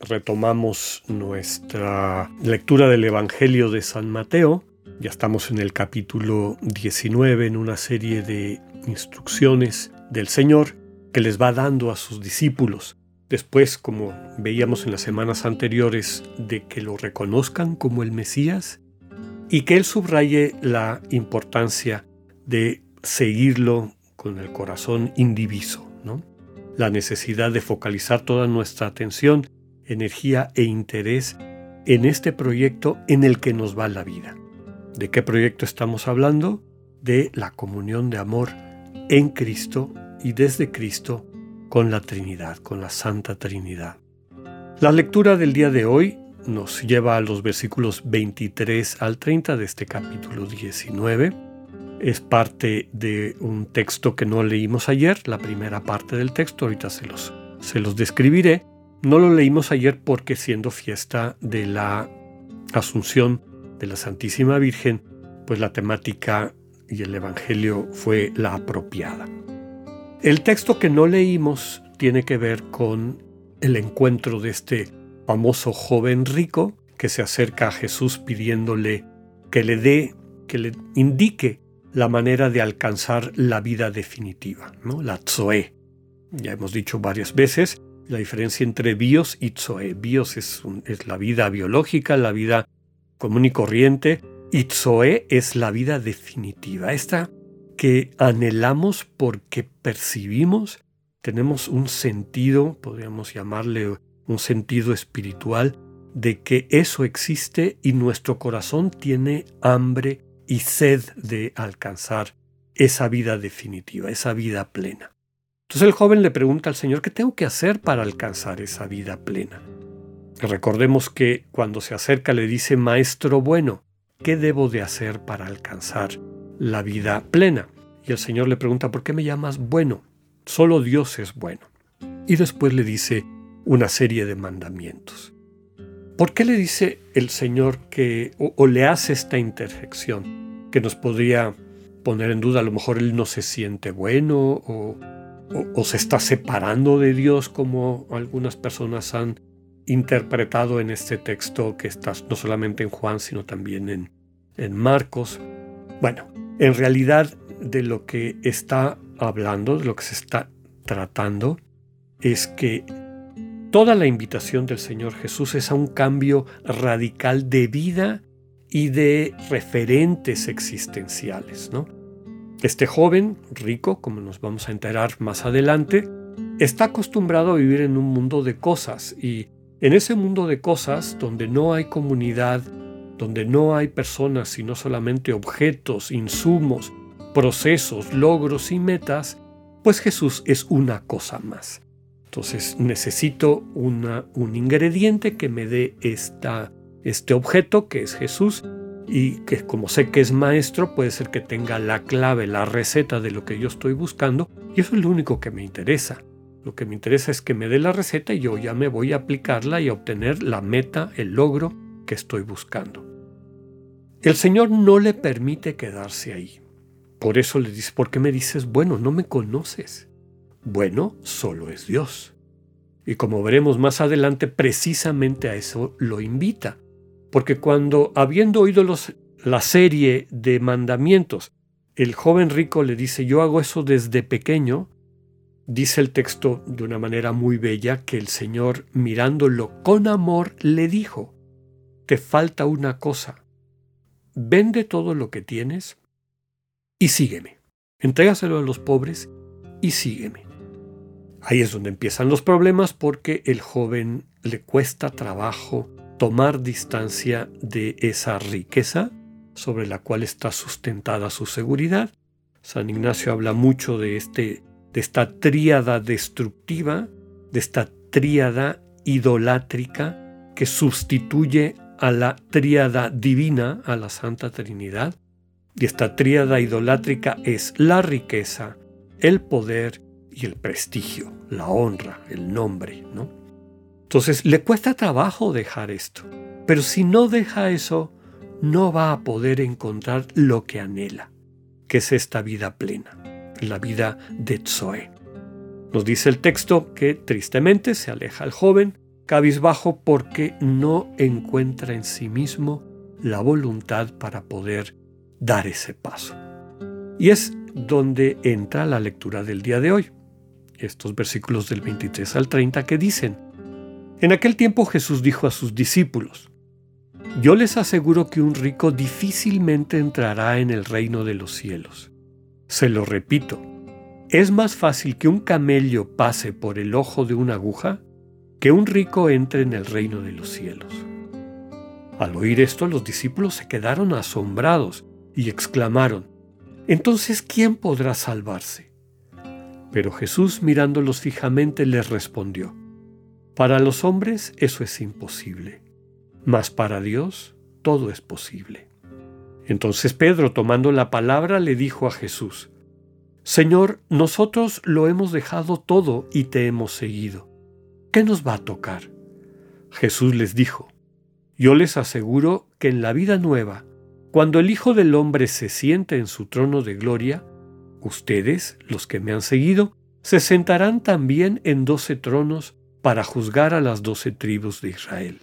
retomamos nuestra lectura del Evangelio de San Mateo. Ya estamos en el capítulo 19 en una serie de instrucciones del Señor que les va dando a sus discípulos. Después, como veíamos en las semanas anteriores, de que lo reconozcan como el Mesías y que Él subraye la importancia de seguirlo con el corazón indiviso, ¿no? la necesidad de focalizar toda nuestra atención energía e interés en este proyecto en el que nos va la vida. ¿De qué proyecto estamos hablando? De la comunión de amor en Cristo y desde Cristo con la Trinidad, con la Santa Trinidad. La lectura del día de hoy nos lleva a los versículos 23 al 30 de este capítulo 19. Es parte de un texto que no leímos ayer, la primera parte del texto, ahorita se los, se los describiré, no lo leímos ayer porque siendo fiesta de la Asunción de la Santísima Virgen, pues la temática y el Evangelio fue la apropiada. El texto que no leímos tiene que ver con el encuentro de este famoso joven rico que se acerca a Jesús pidiéndole que le dé, que le indique la manera de alcanzar la vida definitiva, ¿no? la Zoe. Ya hemos dicho varias veces la diferencia entre bios y zoe. Bios es, la vida biológica, la vida común y corriente, y zoe es la vida definitiva, esta que anhelamos porque percibimos, tenemos un sentido, podríamos llamarle un sentido espiritual, de que eso existe y nuestro corazón tiene hambre y sed de alcanzar esa vida definitiva, esa vida plena. Entonces el joven le pregunta al Señor, ¿qué tengo que hacer para alcanzar esa vida plena? Recordemos que cuando se acerca le dice, Maestro bueno, ¿qué debo de hacer para alcanzar la vida plena? Y el Señor le pregunta, ¿por qué me llamas bueno? Solo Dios es bueno. Y después le dice una serie de mandamientos. ¿Por qué le dice el Señor que, o, o le hace esta interjección que nos podría poner en duda? A lo mejor él no se siente bueno o o, se está separando de Dios como algunas personas han interpretado en este texto que está no solamente en Juan, sino también en, en Marcos. Bueno, en realidad de lo que está hablando, de lo que se está tratando, es que toda la invitación del Señor Jesús es a un cambio radical de vida y de referentes existenciales, ¿no? Este joven, rico, como nos vamos a enterar más adelante, está acostumbrado a vivir en un mundo de cosas y en ese mundo de cosas donde no hay comunidad, donde no hay personas sino solamente objetos, insumos, procesos, logros y metas, pues Jesús es una cosa más. Entonces necesito un ingrediente que me dé esta, este objeto que es Jesús y que como sé que es maestro, puede ser que tenga la clave, la receta de lo que yo estoy buscando y eso es lo único que me interesa. Lo que me interesa es que me dé la receta y yo ya me voy a aplicarla y a obtener la meta, el logro que estoy buscando. El Señor no le permite quedarse ahí. Por eso le dice, ¿por qué me dices, bueno, no me conoces? Bueno, solo es Dios. Y como veremos más adelante, precisamente a eso lo invita porque cuando, habiendo oído la serie de mandamientos, el joven rico le dice, yo hago eso desde pequeño, dice el texto de una manera muy bella que el Señor, mirándolo con amor, le dijo, te falta una cosa, vende todo lo que tienes y sígueme. Entrégaselo a los pobres y sígueme. Ahí es donde empiezan los problemas porque el joven le cuesta trabajo tomar distancia de esa riqueza sobre la cual está sustentada su seguridad. San Ignacio habla mucho de, este, de esta tríada destructiva, de esta tríada idolátrica que sustituye a la tríada divina, a la Santa Trinidad, y esta tríada idolátrica es la riqueza, el poder y el prestigio, la honra, el nombre, ¿no? Entonces le cuesta trabajo dejar esto, pero si no deja eso, no va a poder encontrar lo que anhela, que es esta vida plena, la vida de Zoe. Nos dice el texto que tristemente se aleja el joven, cabizbajo porque no encuentra en sí mismo la voluntad para poder dar ese paso. Y es donde entra la lectura del día de hoy, estos versículos del 23 al 30 que dicen, En aquel tiempo Jesús dijo a sus discípulos, Yo les aseguro que un rico difícilmente entrará en el reino de los cielos. Se lo repito, es más fácil que un camello pase por el ojo de una aguja que un rico entre en el reino de los cielos. Al oír esto los discípulos se quedaron asombrados y exclamaron, Entonces, ¿quién podrá salvarse? Pero Jesús mirándolos fijamente les respondió, Para los hombres eso es imposible, mas para Dios todo es posible. Entonces Pedro, tomando la palabra, le dijo a Jesús, Señor, nosotros lo hemos dejado todo y te hemos seguido. ¿Qué nos va a tocar? Jesús les dijo, Yo les aseguro que en la vida nueva, cuando el Hijo del Hombre se siente en su trono de gloria, ustedes, los que me han seguido, se sentarán también en doce tronos para juzgar a las doce tribus de Israel.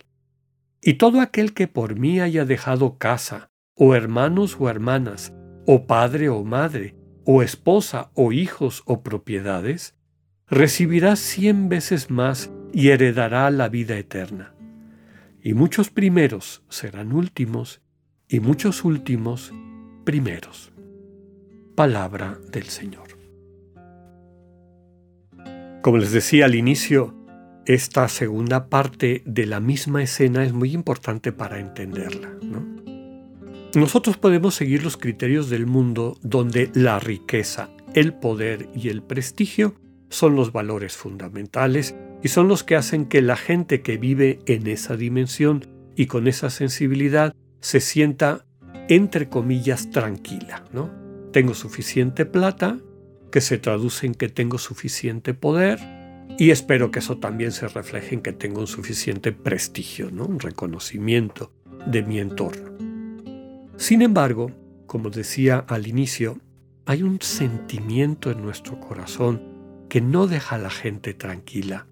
Y todo aquel que por mí haya dejado casa, o hermanos o hermanas, o padre o madre, o esposa o hijos o propiedades, recibirá cien veces más y heredará la vida eterna. Y muchos primeros serán últimos, y muchos últimos primeros. Palabra del Señor. Como les decía al inicio, esta segunda parte de la misma escena es muy importante para entenderla. Nosotros podemos seguir los criterios del mundo donde la riqueza, el poder y el prestigio son los valores fundamentales y son los que hacen que la gente que vive en esa dimensión y con esa sensibilidad se sienta, entre comillas, tranquila. ¿no? Tengo suficiente plata, que se traduce en que tengo suficiente poder, y espero que eso también se refleje en que tengo un suficiente prestigio, ¿no? un reconocimiento de mi entorno. Sin embargo, como decía al inicio, hay un sentimiento en nuestro corazón que no deja a la gente tranquila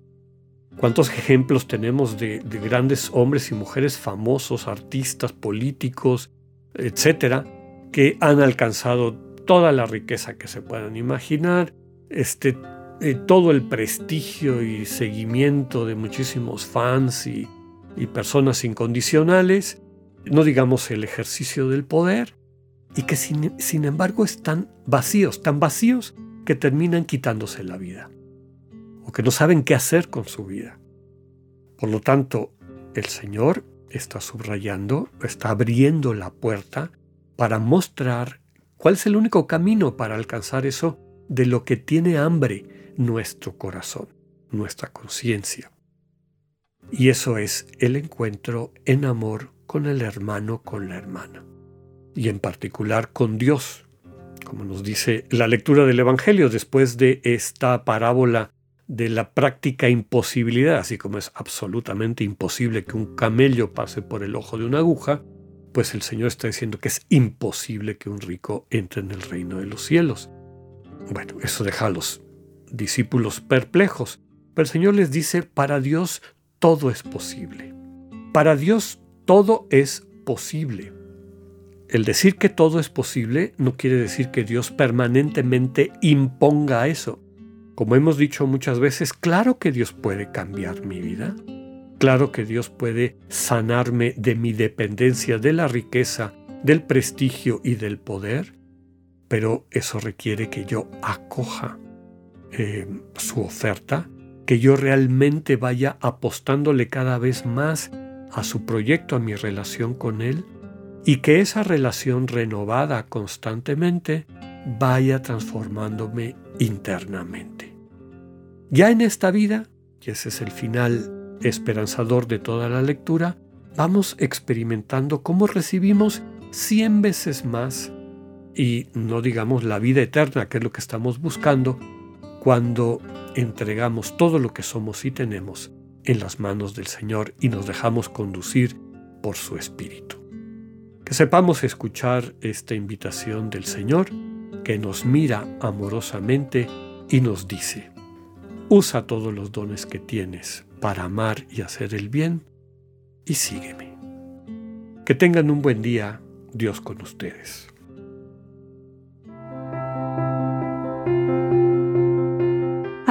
¿Cuántos ejemplos tenemos de, grandes hombres y mujeres famosos, artistas, políticos, etcétera, que han alcanzado toda la riqueza que se puedan imaginar, este, eh, todo el prestigio y seguimiento de muchísimos fans y, personas incondicionales, no digamos el ejercicio del poder, y que sin, sin embargo están vacíos, tan vacíos que terminan quitándose la vida o que no saben qué hacer con su vida. Por lo tanto, el Señor está subrayando, está abriendo la puerta para mostrar cuál es el único camino para alcanzar eso de lo que tiene hambre nuestro corazón, nuestra conciencia. Y eso es el encuentro en amor con el hermano, con la hermana. Y en particular con Dios, como nos dice la lectura del Evangelio después de esta parábola de la práctica imposibilidad, así como es absolutamente imposible que un camello pase por el ojo de una aguja, pues el Señor está diciendo que es imposible que un rico entre en el reino de los cielos. Bueno, eso deja a los discípulos perplejos, pero el Señor les dice, para Dios todo es posible. Para Dios todo es posible. El decir que todo es posible no quiere decir que Dios permanentemente imponga eso. Como hemos dicho muchas veces, claro que Dios puede cambiar mi vida. Claro que Dios puede sanarme de mi dependencia de la riqueza, del prestigio y del poder, pero eso requiere que yo acoja eh, su oferta, que yo realmente vaya apostándole cada vez más a su proyecto, a mi relación con Él, y que esa relación renovada constantemente vaya transformándome internamente. Ya en esta vida, y ese es el final esperanzador de toda la lectura, vamos experimentando cómo recibimos cien veces más y no digamos la vida eterna, que es lo que estamos buscando, cuando entregamos todo lo que somos y tenemos en las manos del Señor y nos dejamos conducir por su Espíritu. Que sepamos escuchar esta invitación del Señor que nos mira amorosamente y nos dice, usa todos los dones que tienes para amar y hacer el bien y sígueme. Que tengan un buen día, Dios con ustedes.